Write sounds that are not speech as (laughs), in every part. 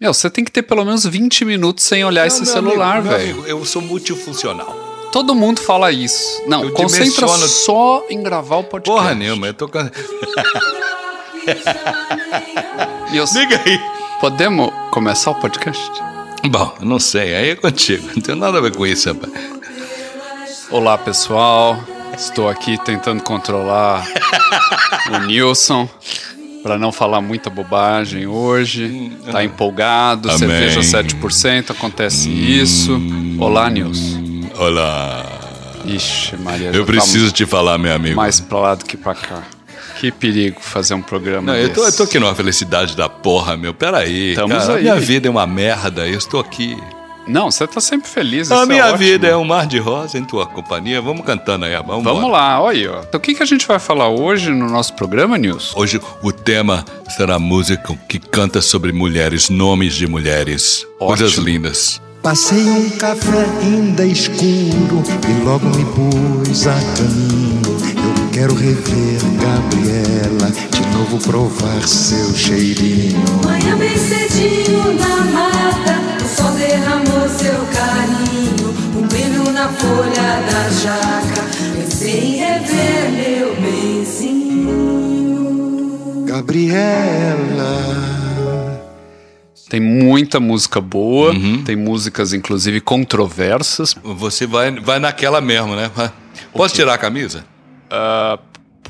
Meu, você tem que ter pelo menos 20 minutos sem olhar esse Não, meu celular, velho. Eu sou multifuncional. Todo mundo fala isso. Não, Eu concentra dimensiono- só em gravar o podcast. Porra nenhuma, eu tô can... (laughs) Eu- (laughs) Liga aí. Podemos começar o podcast? Bom, não sei, aí é contigo. Não tem nada a ver com isso, rapaz. Olá, pessoal. Estou aqui tentando controlar o Nilson para não falar muita bobagem hoje. Tá empolgado, Amém. cerveja 7%, acontece isso. Olá, Nilson. Olá. Ixi, Maria. Eu tá preciso te falar, meu amigo. mais pra lá do que pra cá. Que perigo fazer um programa Não, eu tô, eu desse. tô aqui numa felicidade da porra, meu. Peraí. Estamos cara, aí. Minha vida é uma merda, eu estou aqui. Não, você tá sempre feliz. A é minha ótimo. vida é um mar de rosa em tua companhia. Vamos cantando aí, vamos Vamos lá, olha aí, ó. Então, o que, que a gente vai falar hoje no nosso programa, Nilson? Hoje o tema será música que canta sobre mulheres, nomes de mulheres. Coisas Ótimo. lindas. Passei um café ainda escuro e logo me pus a caminho. Eu quero rever Gabriela, de novo provar seu cheirinho. Manhã bem cedinho na mata, o sol derramou seu carinho, um brilho na folha da jaca. Pensei em rever meu benzinho. Gabriela, Tem muita música boa, Uhum. tem músicas, inclusive, controversas. Você vai, vai naquela mesmo, né? Posso tirar a camisa? Ah,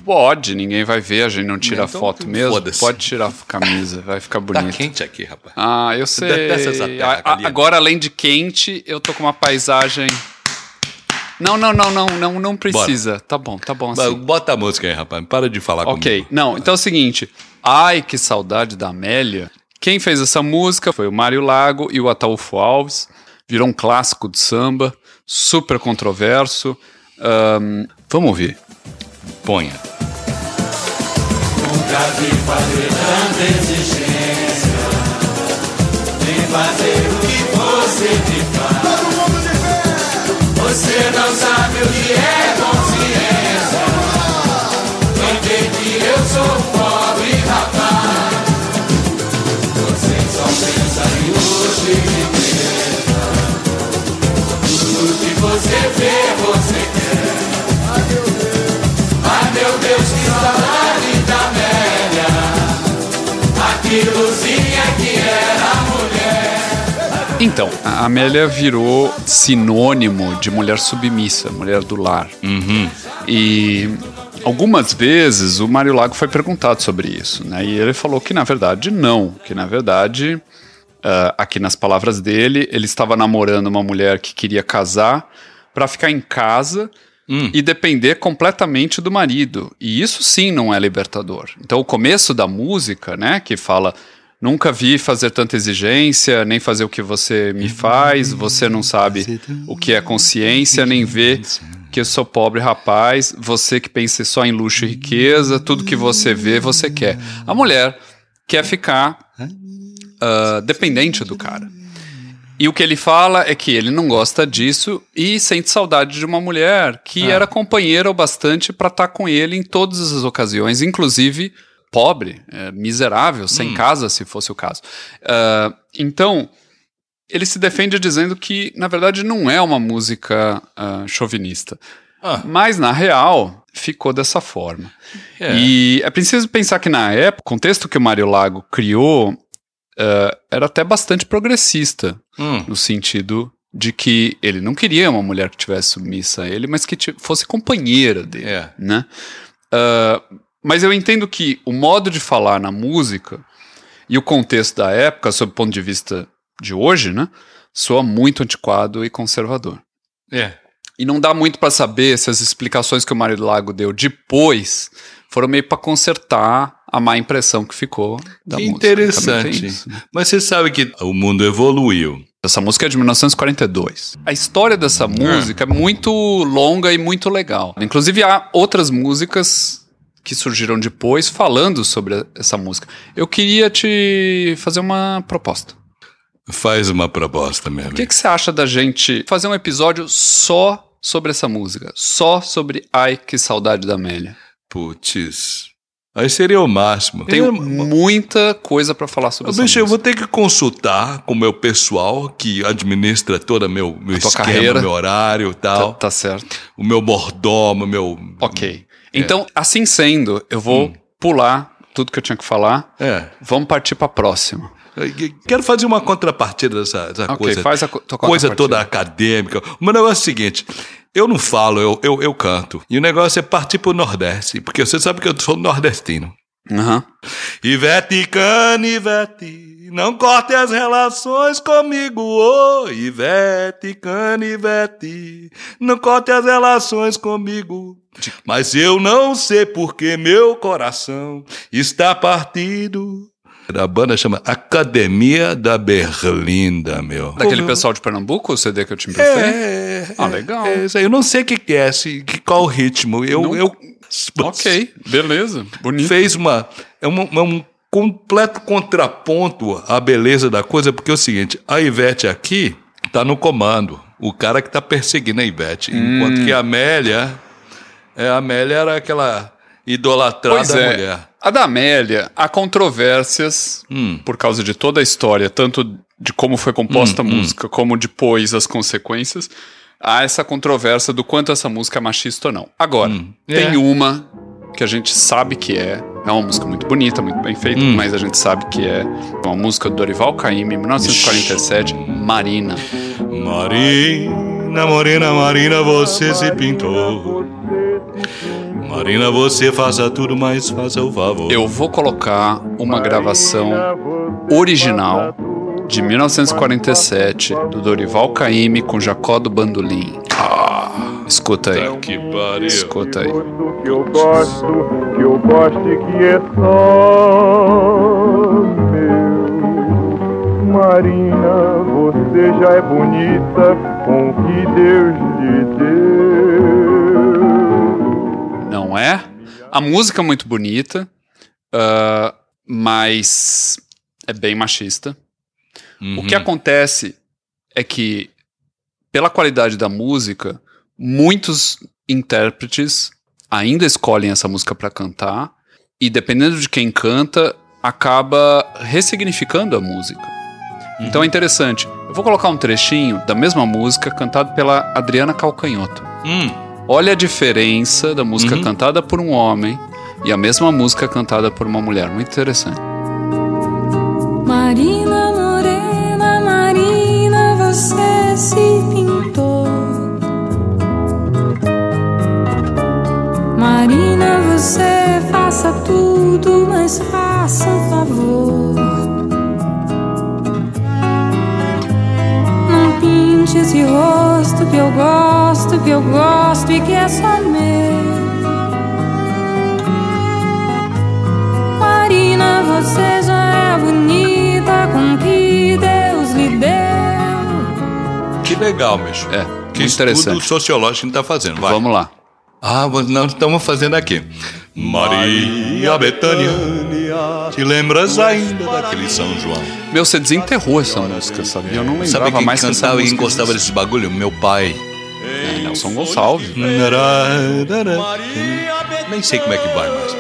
pode, ninguém vai ver, a gente não tira Então, foto mesmo. Pode tirar a camisa, vai ficar Tá bonito. quente aqui, rapaz. Ah, eu (laughs) sei. Terra, A- agora, além de quente, eu tô com uma paisagem. Não, não, não, não, não, não precisa. Tá bom, tá bom assim. Bota a música aí, rapaz. Para de falar Ok, comigo. não, então é o seguinte. Ai, que saudade da Amélia. Quem fez essa música foi o Mário Lago e o Ataúfo Alves. Virou um clássico de samba, super controverso. Ahn, vamos ouvir. Ponha. Nunca fazer tanta exigência. Vem fazer o que você me faz. Todo mundo de pé. Você não sabe o que é consciência. Não tem que eu sou pobre, rapaz. Você só pensa em hoje e pensa. Tudo que você vê, você quer. Então, a Amélia virou sinônimo de mulher submissa, mulher do lar. E algumas vezes o Mário Lago foi perguntado sobre isso, né? E ele falou que na verdade não, que na verdade, ah, aqui nas palavras dele, ele estava namorando uma mulher que queria casar para ficar em casa e depender completamente do marido. E isso sim não é libertador. Então o começo da música, né, que fala Nunca vi fazer tanta exigência, nem fazer o que você me faz. Você não sabe o que é consciência, nem vê que eu sou pobre rapaz. Você que pensa só em luxo e riqueza, tudo que você vê, você quer. A mulher quer ficar ah, dependente do cara. E o que ele fala é que ele não gosta disso e sente saudade de uma mulher que era companheira o bastante para estar com ele em todas as ocasiões, inclusive pobre, é, miserável, sem casa, se fosse o caso. Ah, então, ele se defende dizendo que, na verdade, não é uma música ah, chauvinista. Ah. Mas, na real, ficou dessa forma. É. E é preciso pensar que, na época, o contexto que o Mário Lago criou ah, era até bastante progressista, Hum. no sentido de que ele não queria uma mulher que tivesse submissa a ele, mas que fosse companheira dele, É. né? Ah, mas eu entendo que o modo de falar na música e o contexto da época, sob o ponto de vista de hoje, né, soa muito antiquado e conservador. É. E não dá muito para saber se as explicações que o Mário Lago deu depois foram meio para consertar a má impressão que ficou da Que música. Interessante. isso, né? Mas você sabe que o mundo evoluiu. Essa música é de 1942. A história dessa música é muito longa e muito legal. Inclusive, há outras músicas que surgiram depois falando sobre essa música. Eu queria te fazer uma proposta. Faz uma proposta, meu O amigo. que, que você acha da gente fazer um episódio só sobre essa música? Só sobre Ai, que saudade da Amélia. Putz. Aí seria o máximo. Tenho Tem- muita coisa pra falar sobre Bicho, eu vou ter que consultar com o meu pessoal que administra todo meu, meu A esquema, carreira. meu horário e Tá, tal. tá certo. O meu mordomo, meu. Ok. Então, assim sendo, eu vou pular tudo que eu tinha que falar. É. Vamos partir pra próxima. Eu Quero fazer uma contrapartida dessa, dessa Ok, coisa. faz a co- coisa toda acadêmica. O meu negócio é o seguinte: eu não falo, eu, eu, eu canto. E o negócio é partir pro Nordeste, porque você sabe que eu sou nordestino. Aham. Ivete Canivete, não corte as relações comigo, ô Ivete Canivete, não corte as relações comigo. Mas eu não sei porque meu coração está partido. A banda chama Academia da Berlinda, meu. Daquele Pô, pessoal de Pernambuco, o CD que eu te emprestei? É, Ah, legal. É, aí. eu não sei o que, que é, se, que, qual o ritmo. Eu, Não- eu Ok, beleza. Bonito. fez uma é uma- uma- um completo contraponto à beleza da coisa, porque é o seguinte, a Ivete aqui tá no comando, o cara que tá perseguindo a Ivete, Hum. enquanto que a Amélia, é, a Amélia era aquela idolatrada Pois é. mulher. A da Amélia, há controvérsias Hum. por causa de toda a história, tanto de como foi composta Hum, a música, como depois as consequências. Há essa controvérsia do quanto essa música é machista ou não. Agora, Hum, tem é. uma que a gente sabe que é. É uma música muito bonita, muito bem feita, Hum. mas a gente sabe que é uma música do Dorival Caymmi, em 1947, Marina. Marina, Morena, Marina, você se pintou. Marina, você faça tudo, mas faça o favor. Eu vou colocar uma gravação original de 1947 do Dorival Caymmi com Jacó do Bandolim. Ah, escuta aí. Que. Escuta aí. gosto que eu gosto, que eu goste que é só meu. Marina, você já é bonita com o que Deus lhe A música é muito bonita, ah, mas é bem machista. O que acontece é que, pela qualidade da música, muitos intérpretes ainda escolhem essa música para cantar e, dependendo de quem canta, acaba ressignificando a música. Então é interessante. Eu vou colocar um trechinho da mesma música cantado pela Adriana Calcanhoto. Hum, Olha a diferença da música Uhum. cantada por um homem e a mesma música cantada por uma mulher. Muito interessante. Marina Morena, Marina, você se pintou. Marina, você faça tudo, mas faça um favor. Não pinte esse rosto que eu gosto, que eu gosto que só meu. Marina, você já é bonita com o que Deus lhe deu. que legal, bicho. É, Que muito estudo interessante. sociológico que a gente tá fazendo. Vai. Vamos lá. Ah, mas nós estamos fazendo aqui. Maria Bethânia, te lembras ainda daquele São João? Meu, você desenterrou essa música, sabia? Eu não lembrava Sabe quem mais cantava e gostava desse bagulho? Meu pai. É, Nelson Gonçalves. Nem sei como é que vai mais.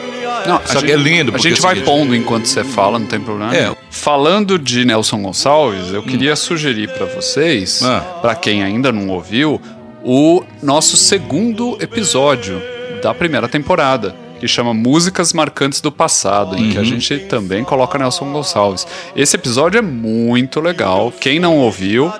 Não, Só gente, que é lindo, A gente é vai seguinte- pondo enquanto você fala, não tem problema. É. nenhum. Falando de Nelson Gonçalves, eu queria sugerir pra vocês, Ah. pra quem ainda não ouviu, o nosso segundo episódio da primeira temporada, que chama Músicas Marcantes do Passado, em Uhum. que a gente também coloca Nelson Gonçalves. Esse episódio é muito legal. Quem não ouviu,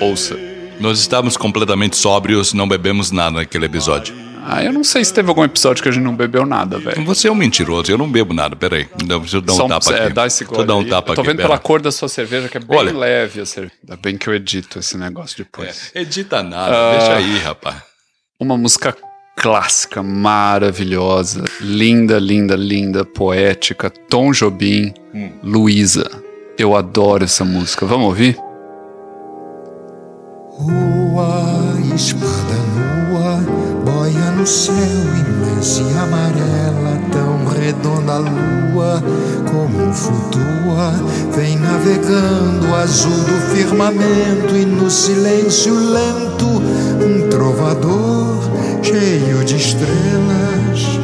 ouça. Nós estávamos completamente sóbrios, não bebemos nada naquele episódio. Ah, eu não sei se teve algum episódio que a gente não bebeu nada, velho. Você é um mentiroso, eu não bebo nada, peraí. Deixa eu dar um Só tapa é, aqui. dá esse Deixa eu dar um tapa Eu tô aqui, vendo pera. pela cor da sua cerveja que é bem Olha. leve a cerveja. Ainda bem que eu edito esse negócio depois. Edita nada, Ah. deixa aí, rapaz. Uma música clássica, maravilhosa, linda, linda, linda, poética, Tom Jobim, Hum. Luísa. Eu adoro essa música. Vamos ouvir? Rua, espada nua, boia no céu imensa e amarela, tão redonda a lua, como flutua, vem navegando azul do firmamento e no silêncio lento, um trovador cheio de estrelas.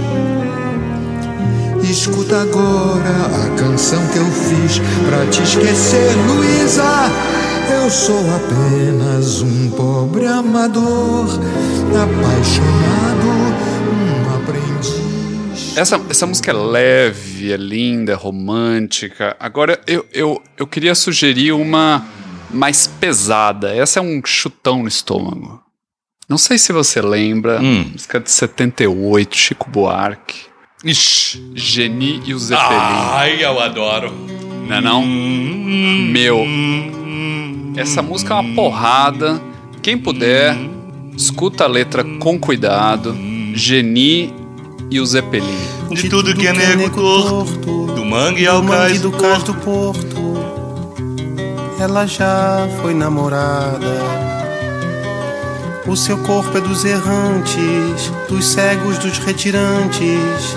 Escuta agora a canção que eu fiz pra te esquecer, Luísa. Eu sou apenas um pobre amador, apaixonado, um aprendiz. Essa, essa música é leve, é linda, é romântica. Agora, eu, eu, eu queria sugerir uma mais pesada. Essa é um chutão no estômago. Não sei se você lembra, Hum. música de 78, Chico Buarque, Ixi. Geni e o Zeppelin. Ai, eu adoro. Não é não? Meu, essa música é uma porrada. Quem puder, escuta a letra com cuidado. Geni e o Zeppelin. De tudo que é nego torto, do mangue ao do mangue cais do cais do porto. Ela já foi namorada. O seu corpo é dos errantes, dos cegos, dos retirantes.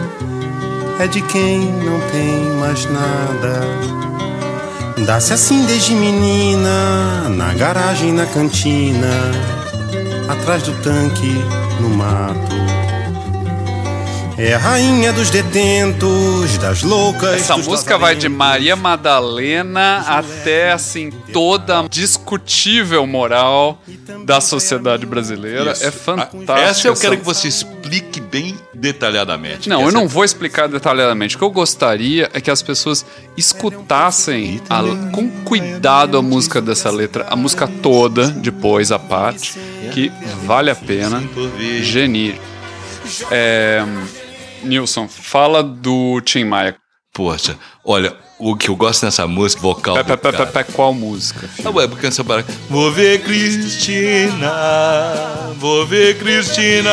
É de quem não tem mais nada. Dá-se assim desde menina, na garagem, na cantina, atrás do tanque, no mato. É a rainha dos detentos, das loucas. Essa dos música vai de. Maria Madalena até assim toda a discutível moral da sociedade brasileira. Isso. É fantástico. Essa eu quero que você explique bem detalhadamente. Não, eu não vou explicar detalhadamente. O que eu gostaria é que as pessoas escutassem a- com cuidado a música dessa letra, a música toda, depois a parte, que vale a pena. Genir. É, Nilson, fala do Tim Maia. Poxa, olha, o que eu gosto nessa música, vocal Pé, pé, pé, pé, pé, qual música? filho? Ah, ué, canção para... Vou ver Cristina, vou ver Cristina.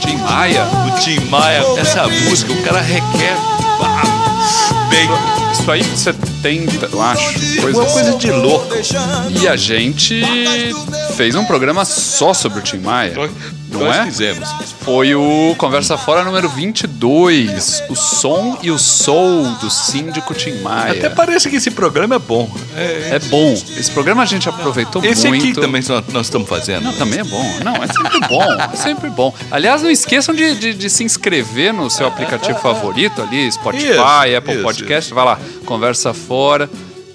Tim Maia? O Tim Maia, essa música, o cara requer ah, bem, Isso aí 70, eu acho. Coisa uma coisa de louco. E a gente fez um programa só sobre o Tim Maia. Não Nós é? fizemos. Foi o Conversa Fora número 22. O som e o soul do síndico Tim Maia. Até parece que esse programa é bom. É, É bom. Esse programa a gente aproveitou esse muito. aqui também nós, estamos fazendo. Não, também é bom. Não, é sempre bom. É sempre bom. Aliás, não esqueçam de, de- de se inscrever no seu aplicativo favorito ali, Spotify, Isso, Apple isso, Podcast. Vai lá, conversa fora,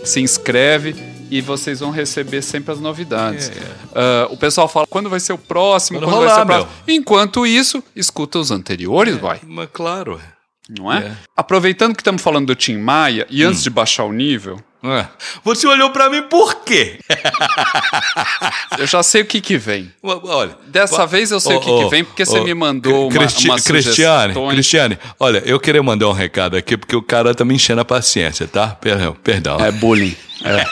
se inscreve e vocês vão receber sempre as novidades. Ah, o pessoal fala quando vai ser o próximo, Quando quando, vai ser rolar, o próximo. Enquanto isso, escuta os anteriores, vai. Mas claro. Não é? É. Aproveitando que estamos falando do Tim Maia, e antes de baixar o nível, É. Você olhou pra mim por quê? (laughs) eu já sei o que que vem. Olha. Dessa vez eu sei o que que vem, porque você me mandou uma- Cristi umas Cristiane, sugestões. Cristiane, olha, eu queria mandar um recado aqui, porque o cara tá me enchendo a paciência, tá? Perdão, perdão. É bullying. É.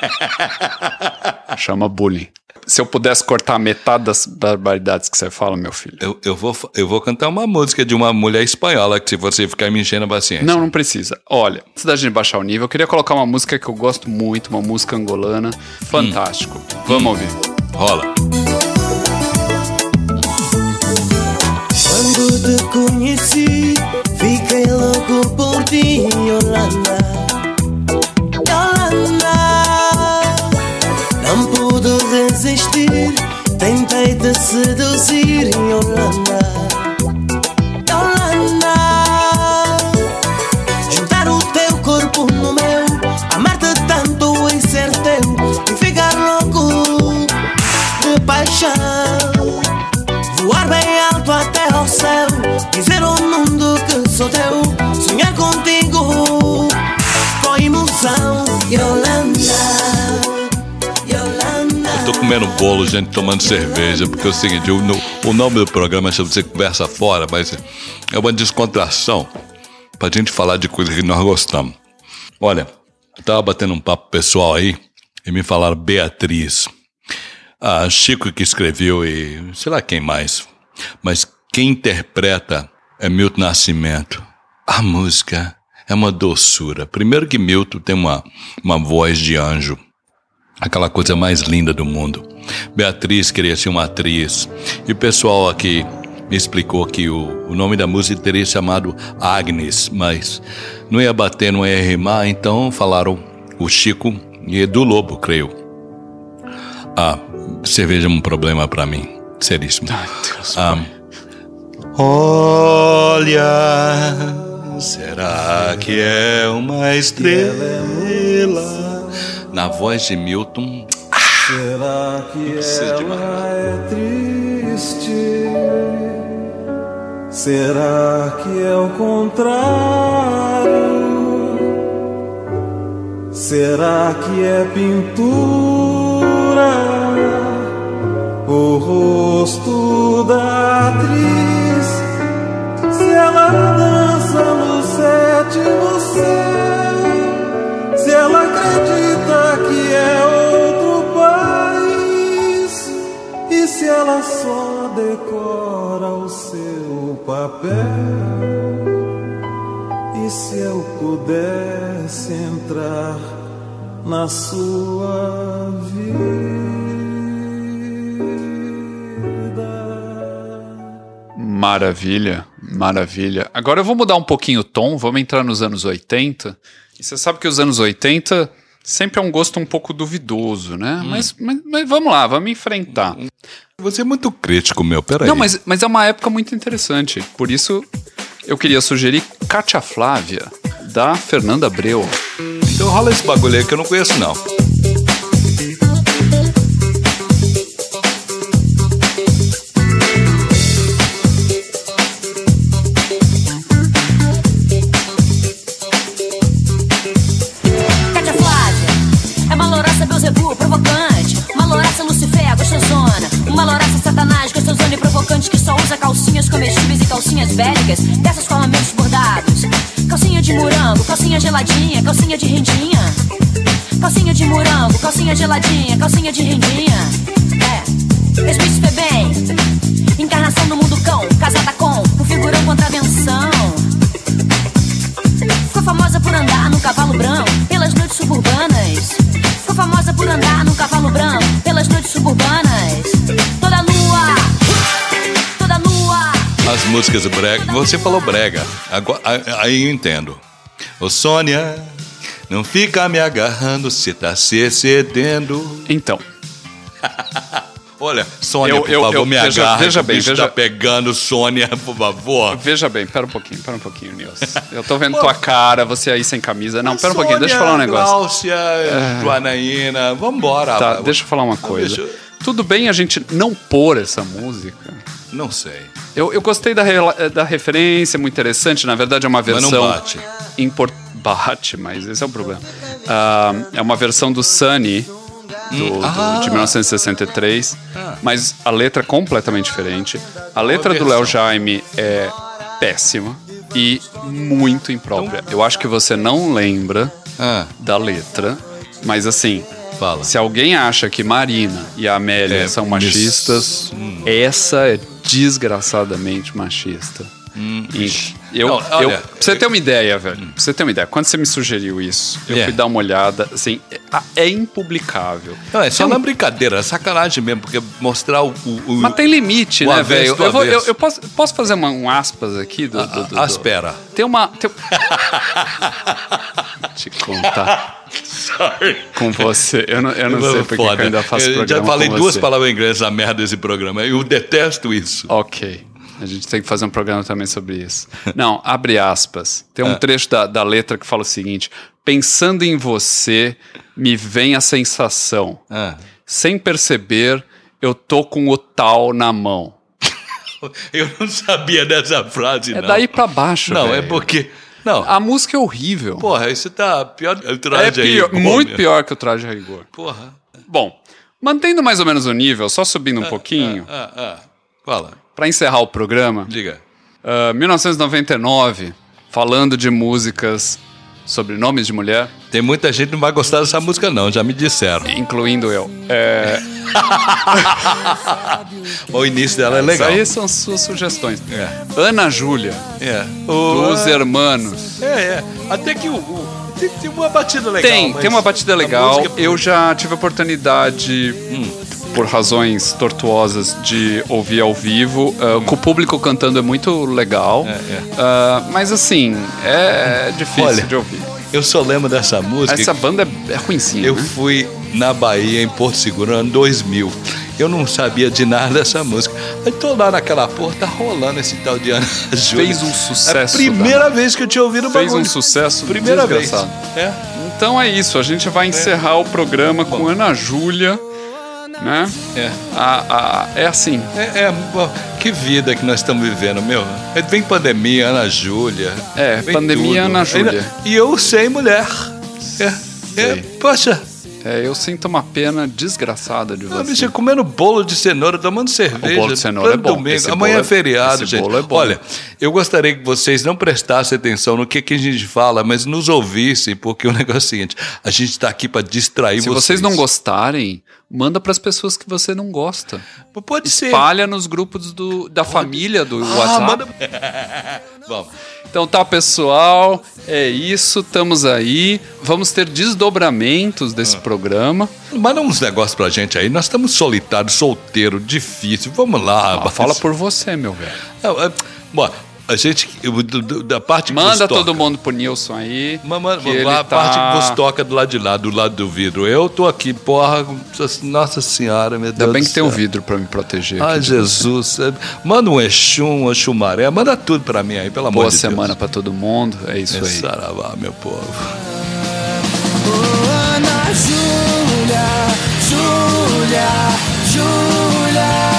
(laughs) Chama bullying. Se eu pudesse cortar metade das barbaridades que você fala, meu filho. Eu, eu, vou, eu vou cantar uma música de uma mulher espanhola que se você ficar me enchendo a paciência. Não, não precisa. Olha, antes da gente baixar o nível, eu queria colocar uma música que eu gosto muito, uma música angolana. Fantástico. Vamos ouvir. Rola. Quando te conheci, fiquei louco por ti. Yolanda, tentei te seduzir, Yolanda. Yolanda, comendo bolo, gente, tomando cerveja, porque é o seguinte, o, no- o nome do programa chama Você Conversa Fora, mas é uma descontração pra gente falar de coisas que nós gostamos. Olha, eu tava batendo um papo pessoal aí e me falaram Beatriz. Chico que escreveu e sei lá quem mais. Mas quem interpreta é Milton Nascimento. A música é uma doçura. Primeiro que Milton tem uma, uma voz de anjo aquela coisa mais linda do mundo. Beatriz queria ser uma atriz. E o pessoal aqui me explicou que o, o nome da música teria chamado Agnes, mas não ia bater, não ia rimar, então falaram o Chico e Edu Lobo, creio. Ah, cerveja é um problema pra mim, seríssimo. Ah, Olha, Será que é uma estrela? Na voz de Milton. Será que precisa de ela mais é triste? Será que é o contrário? Será que é pintura? O rosto da atriz? Se ela dança no sétimo céu? Papel? E se eu pudesse entrar na sua vida? Maravilha, maravilha. Agora eu vou mudar um pouquinho o tom, vamos entrar nos anos 80. E você sabe que os anos 80 sempre é um gosto um pouco duvidoso, né? Mas, mas, mas vamos lá, vamos enfrentar. Você é muito crítico, meu. Peraí. Não, mas, mas é uma época muito interessante. Por isso eu queria sugerir Cátia Flávia, da Fernanda Abreu. Então rola esse bagulho aí que eu não conheço, não. Calcinhas bélicas, dessas com lamentos bordados. Calcinha de morango, calcinha geladinha, calcinha de rendinha. Calcinha de morango, calcinha geladinha, calcinha de rendinha. É, Smith bem. Encarnação do mundo cão, casada com um figurão contravenção. Ficou famosa por andar num cavalo branco pelas noites suburbanas. Ficou famosa por andar num cavalo músicas brega. Você falou brega. Agora, aí eu entendo. Ô Sônia, não fica me agarrando se tá se excedendo. Então, (laughs) Olha, Sônia, Eu- por eu- favor, eu- me veja- agarra. veja bem, veja- tá pegando, Sônia, por favor. veja bem, pera um pouquinho, pera um pouquinho, Nilson. Eu tô vendo (laughs) tua cara, você aí sem camisa. Não, pera um pouquinho, deixa eu falar um negócio. Gláucia, Joanaína, vambora. Tá, deixa eu falar uma coisa. deixa Tudo bem a gente não pôr essa música? Não sei. Eu, eu gostei da, da referência, muito interessante. Na verdade, é uma Mas não versão. bate. impor- Bate, mas esse é o problema. Ah, é uma versão do Sunny, do, do- Ah. de 1963, mas a letra é completamente diferente. A letra do versão. Léo Jaime é péssima e muito imprópria. Eu acho que você não lembra Ah, da letra, mas assim, fala. se alguém acha que Marina e a Amélia É, são machistas, essa é desgraçadamente machista. E eu, Hum. Não, olha, Hum. eu, pra você ter uma ideia, velho, pra você ter uma ideia, quando você me sugeriu isso, eu É. fui dar uma olhada, assim, é, é impublicável. Não, é só na brincadeira, é sacanagem mesmo, porque mostrar o. o, o Mas tem limite, O né, velho? Eu, eu- eu posso, posso fazer uma- um aspas aqui? Do, do, do, do- Aspera. Tem uma. Tem... (laughs) Te contar com você. Eu não, eu não sei porque que eu ainda faço Eu programa já falei duas palavras em inglês essa merda desse programa. Eu detesto isso. Ok. A gente tem que fazer um programa também sobre isso. Não, abre aspas. Tem um Ah. trecho da, da letra que fala o seguinte: Pensando em você, me vem a sensação. Ah. Sem perceber, eu tô com o tal na mão. (laughs) Eu não sabia dessa frase, É não. daí pra baixo. Não, velho. é porque. Não, A música é horrível. porra, isso tá pior que o é traje aí. pior, pô, muito meu. pior que o traje a rigor. Porra. Bom, mantendo mais ou menos o nível, só subindo um pouquinho, Ah, ah. Fala, pra encerrar o programa, diga. ah, 1999, falando de músicas sobre nomes de mulher, Tem muita gente que não vai gostar dessa música, não, já me disseram. incluindo eu. É, (laughs) O início dela é legal. Isso aí são suas sugestões. É. Ana Júlia, É. dos O, Hermanos. é, é. Até que o. o- tem, tem uma batida legal. Tem, tem uma batida legal. Eu já tive a oportunidade, por razões tortuosas, de ouvir ao vivo. Ah, Com o público cantando é muito legal. Ah, mas assim, é difícil Olha, de ouvir. Eu só lembro dessa música. Essa banda é, é ruimzinha, Eu né? fui na Bahia, em Porto Seguro, ano 2000. Eu não sabia de nada dessa música. Aí tô lá naquela porra, tá rolando esse tal de Ana Júlia. Fez um É a sucesso. primeira vez que eu tinha ouvido o Fez bagulho. um sucesso Primeira vez. desgraçado. É. Então é isso, a gente vai encerrar o programa com Ana Júlia, né? É. A, a- é assim, É, é, que vida que nós estamos vivendo, meu. É, Vem pandemia, Ana Júlia. É, pandemia, tudo. Ana Júlia. E eu sem mulher. É, é, poxa, é, eu sinto uma pena desgraçada de a você. bicha comendo bolo de cenoura, tomando cerveja. O bolo de cenoura é bom. Domingo. Amanhã é é- feriado, esse gente. bolo é bom. Olha, eu gostaria que vocês não prestassem atenção no que, que a gente fala, mas nos ouvissem, porque o negócio é o seguinte: a gente está aqui para distrair Se vocês. vocês não gostarem, manda pras pessoas que você não gosta. Pode ser. Espalha nos grupos do, da família do Ah, WhatsApp. manda. (laughs) Vamos. Então tá, pessoal, é isso, estamos aí. Vamos ter desdobramentos Ah. desse programa. Manda uns negócios pra gente aí. Nós estamos solitários, solteiro, difícil. Vamos lá, Ah, fala por você, meu velho. Ah, ah, Bom, a gente, da parte que Manda todo toca. mundo pro Nilson aí. que a tá... parte que você toca do lado de lá, do lado do vidro. Eu tô aqui, porra, nossa senhora, meu Deus Ainda bem que céu. tem um vidro pra me proteger. Ai, Jesus. É, manda um Exum, um Xumaré, manda tudo pra mim aí, pelo Boa amor de Deus. Boa semana pra todo mundo, é isso é aí. Saravá, meu povo. Oh, Ana Júlia, Júlia, Júlia.